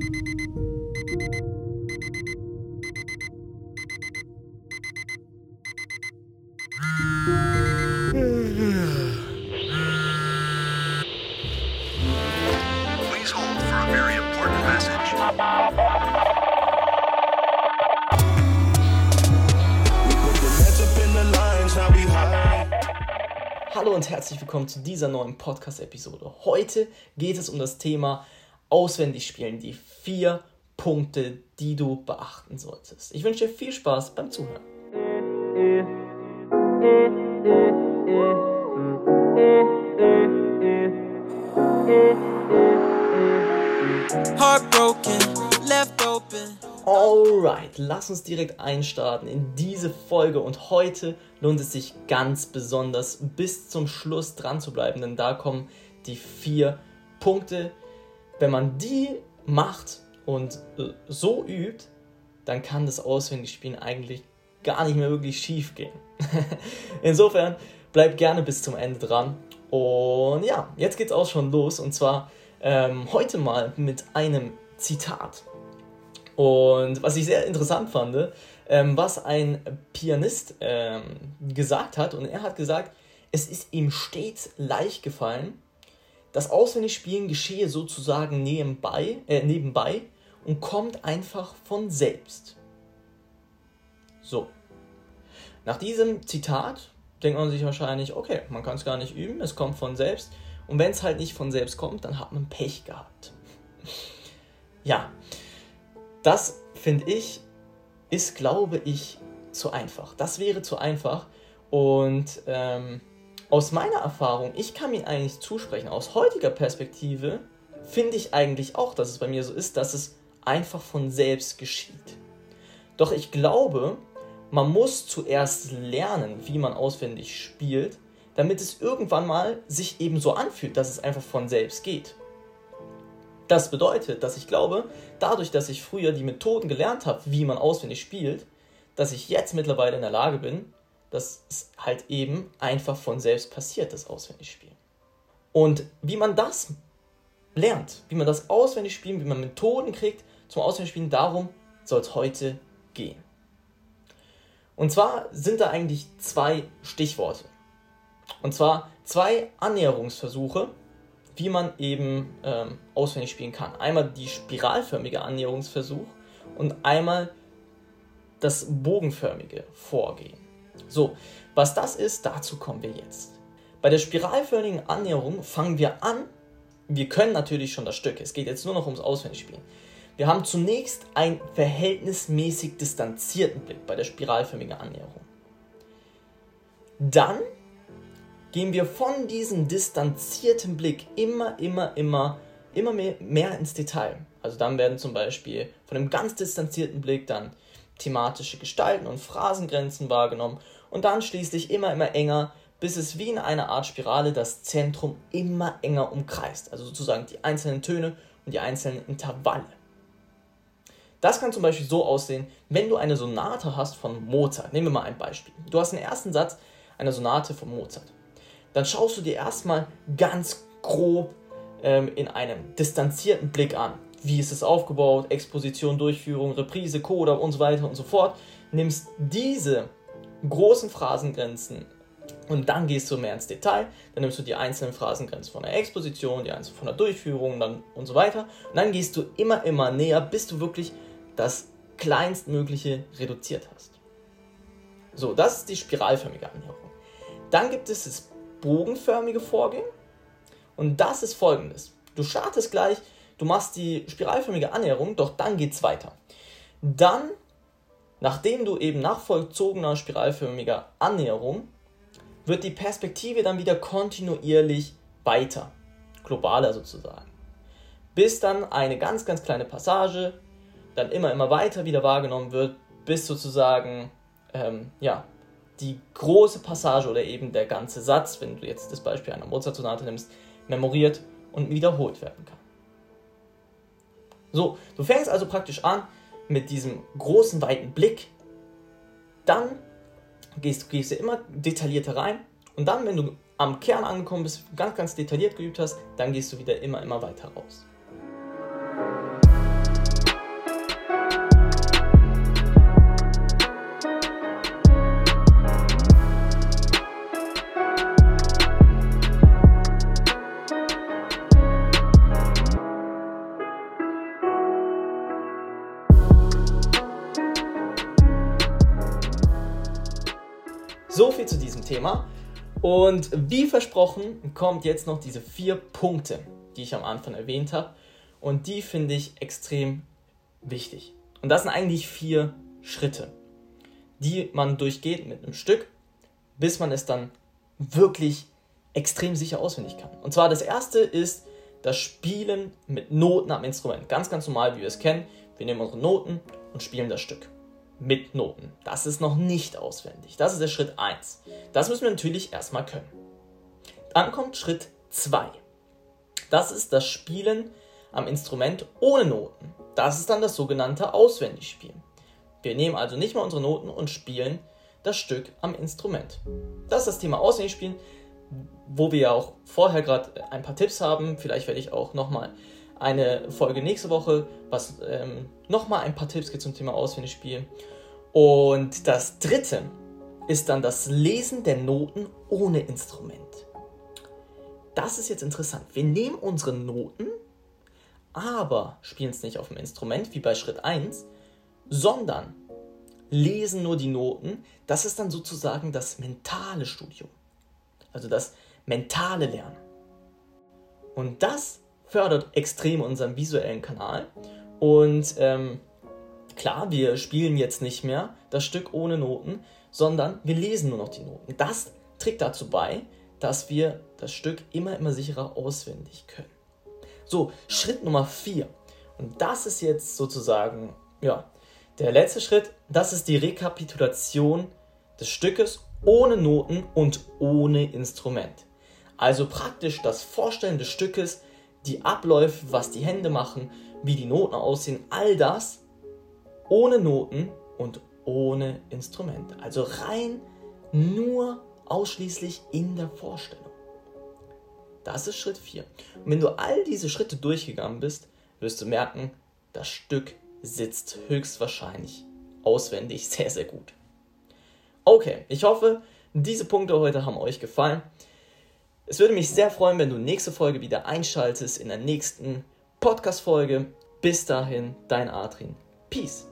Hallo und herzlich willkommen zu dieser neuen Podcast-Episode. Heute geht es um das Thema Auswendig spielen, die vier Punkte, die du beachten solltest. Ich wünsche dir viel Spaß beim Zuhören. Heartbroken, left open. Alright, lass uns direkt einstarten in diese Folge und heute lohnt es sich ganz besonders bis zum Schluss dran zu bleiben, denn da kommen die vier Punkte. Wenn man die macht und so übt, dann kann das Auswendigspielen eigentlich gar nicht mehr wirklich schief gehen. Insofern bleib gerne bis zum Ende dran. Und ja, jetzt geht's auch schon los und zwar ähm, heute mal mit einem Zitat. Und was ich sehr interessant fand, ähm, was ein Pianist ähm, gesagt hat, und er hat gesagt, es ist ihm stets leicht gefallen, das Auswendigspielen geschehe sozusagen nebenbei, äh, nebenbei und kommt einfach von selbst. So. Nach diesem Zitat denkt man sich wahrscheinlich, okay, man kann es gar nicht üben, es kommt von selbst. Und wenn es halt nicht von selbst kommt, dann hat man Pech gehabt. ja, das finde ich, ist, glaube ich, zu einfach. Das wäre zu einfach. Und ähm, aus meiner Erfahrung, ich kann mir eigentlich zusprechen, aus heutiger Perspektive finde ich eigentlich auch, dass es bei mir so ist, dass es einfach von selbst geschieht. Doch ich glaube, man muss zuerst lernen, wie man auswendig spielt, damit es irgendwann mal sich eben so anfühlt, dass es einfach von selbst geht. Das bedeutet, dass ich glaube, dadurch, dass ich früher die Methoden gelernt habe, wie man auswendig spielt, dass ich jetzt mittlerweile in der Lage bin, dass es halt eben einfach von selbst passiert, das Auswendigspielen. Und wie man das lernt, wie man das auswendig spielen, wie man Methoden kriegt zum Auswendigspielen, darum soll es heute gehen. Und zwar sind da eigentlich zwei Stichworte. Und zwar zwei Annäherungsversuche, wie man eben ähm, auswendig spielen kann. Einmal die spiralförmige Annäherungsversuch und einmal das bogenförmige Vorgehen. So, was das ist, dazu kommen wir jetzt. Bei der spiralförmigen Annäherung fangen wir an. Wir können natürlich schon das Stück. Es geht jetzt nur noch ums Auswendigspielen. Wir haben zunächst einen verhältnismäßig distanzierten Blick bei der spiralförmigen Annäherung. Dann gehen wir von diesem distanzierten Blick immer, immer, immer, immer mehr, mehr ins Detail. Also dann werden zum Beispiel von einem ganz distanzierten Blick dann thematische Gestalten und Phrasengrenzen wahrgenommen und dann schließlich immer, immer enger, bis es wie in einer Art Spirale das Zentrum immer enger umkreist. Also sozusagen die einzelnen Töne und die einzelnen Intervalle. Das kann zum Beispiel so aussehen, wenn du eine Sonate hast von Mozart. Nehmen wir mal ein Beispiel. Du hast den ersten Satz einer Sonate von Mozart. Dann schaust du dir erstmal ganz grob ähm, in einem distanzierten Blick an. Wie ist es aufgebaut? Exposition, Durchführung, Reprise, Coda und so weiter und so fort. Nimmst diese großen Phrasengrenzen und dann gehst du mehr ins Detail. Dann nimmst du die einzelnen Phrasengrenzen von der Exposition, die einzelnen von der Durchführung dann und so weiter. Und dann gehst du immer, immer näher, bis du wirklich das kleinstmögliche reduziert hast. So, das ist die spiralförmige Annäherung. Dann gibt es das bogenförmige Vorgehen und das ist folgendes. Du startest gleich, du machst die spiralförmige Annäherung, doch dann geht es weiter. Dann, nachdem du eben nach vollzogener spiralförmiger Annäherung, wird die Perspektive dann wieder kontinuierlich weiter, globaler sozusagen. Bis dann eine ganz, ganz kleine Passage dann immer, immer weiter wieder wahrgenommen wird, bis sozusagen, ähm, ja, die große Passage oder eben der ganze Satz, wenn du jetzt das Beispiel einer Mozart-Sonate nimmst, memoriert und wiederholt werden kann. So, du fängst also praktisch an mit diesem großen, weiten Blick, dann gehst, gehst du immer detaillierter rein und dann, wenn du am Kern angekommen bist, ganz, ganz detailliert geübt hast, dann gehst du wieder immer, immer weiter raus. So viel zu diesem Thema. Und wie versprochen kommt jetzt noch diese vier Punkte, die ich am Anfang erwähnt habe. Und die finde ich extrem wichtig. Und das sind eigentlich vier Schritte, die man durchgeht mit einem Stück, bis man es dann wirklich extrem sicher auswendig kann. Und zwar das erste ist das Spielen mit Noten am Instrument. Ganz, ganz normal, wie wir es kennen. Wir nehmen unsere Noten und spielen das Stück. Mit Noten. Das ist noch nicht auswendig. Das ist der Schritt 1. Das müssen wir natürlich erstmal können. Dann kommt Schritt 2. Das ist das Spielen am Instrument ohne Noten. Das ist dann das sogenannte Auswendigspielen. Wir nehmen also nicht mal unsere Noten und spielen das Stück am Instrument. Das ist das Thema Auswendigspielen, wo wir ja auch vorher gerade ein paar Tipps haben. Vielleicht werde ich auch nochmal eine Folge nächste Woche, was ähm, nochmal ein paar Tipps gibt zum Thema Auswendigspielen. Und das dritte ist dann das Lesen der Noten ohne Instrument. Das ist jetzt interessant. Wir nehmen unsere Noten, aber spielen es nicht auf dem Instrument wie bei Schritt 1, sondern lesen nur die Noten. Das ist dann sozusagen das mentale Studium. Also das mentale Lernen. Und das fördert extrem unseren visuellen Kanal. Und ähm, klar, wir spielen jetzt nicht mehr das Stück ohne Noten, sondern wir lesen nur noch die Noten. Das trägt dazu bei, dass wir das Stück immer, immer sicherer auswendig können. So, Schritt Nummer 4. Und das ist jetzt sozusagen, ja, der letzte Schritt. Das ist die Rekapitulation des Stückes ohne Noten und ohne Instrument. Also praktisch das Vorstellen des Stückes, die Abläufe, was die Hände machen, wie die Noten aussehen, all das ohne Noten und ohne Instrument. Also rein nur ausschließlich in der Vorstellung. Das ist Schritt 4. Und wenn du all diese Schritte durchgegangen bist, wirst du merken, das Stück sitzt höchstwahrscheinlich auswendig sehr, sehr gut. Okay, ich hoffe, diese Punkte heute haben euch gefallen. Es würde mich sehr freuen, wenn du nächste Folge wieder einschaltest in der nächsten Podcast-Folge. Bis dahin, dein Adrian. Peace.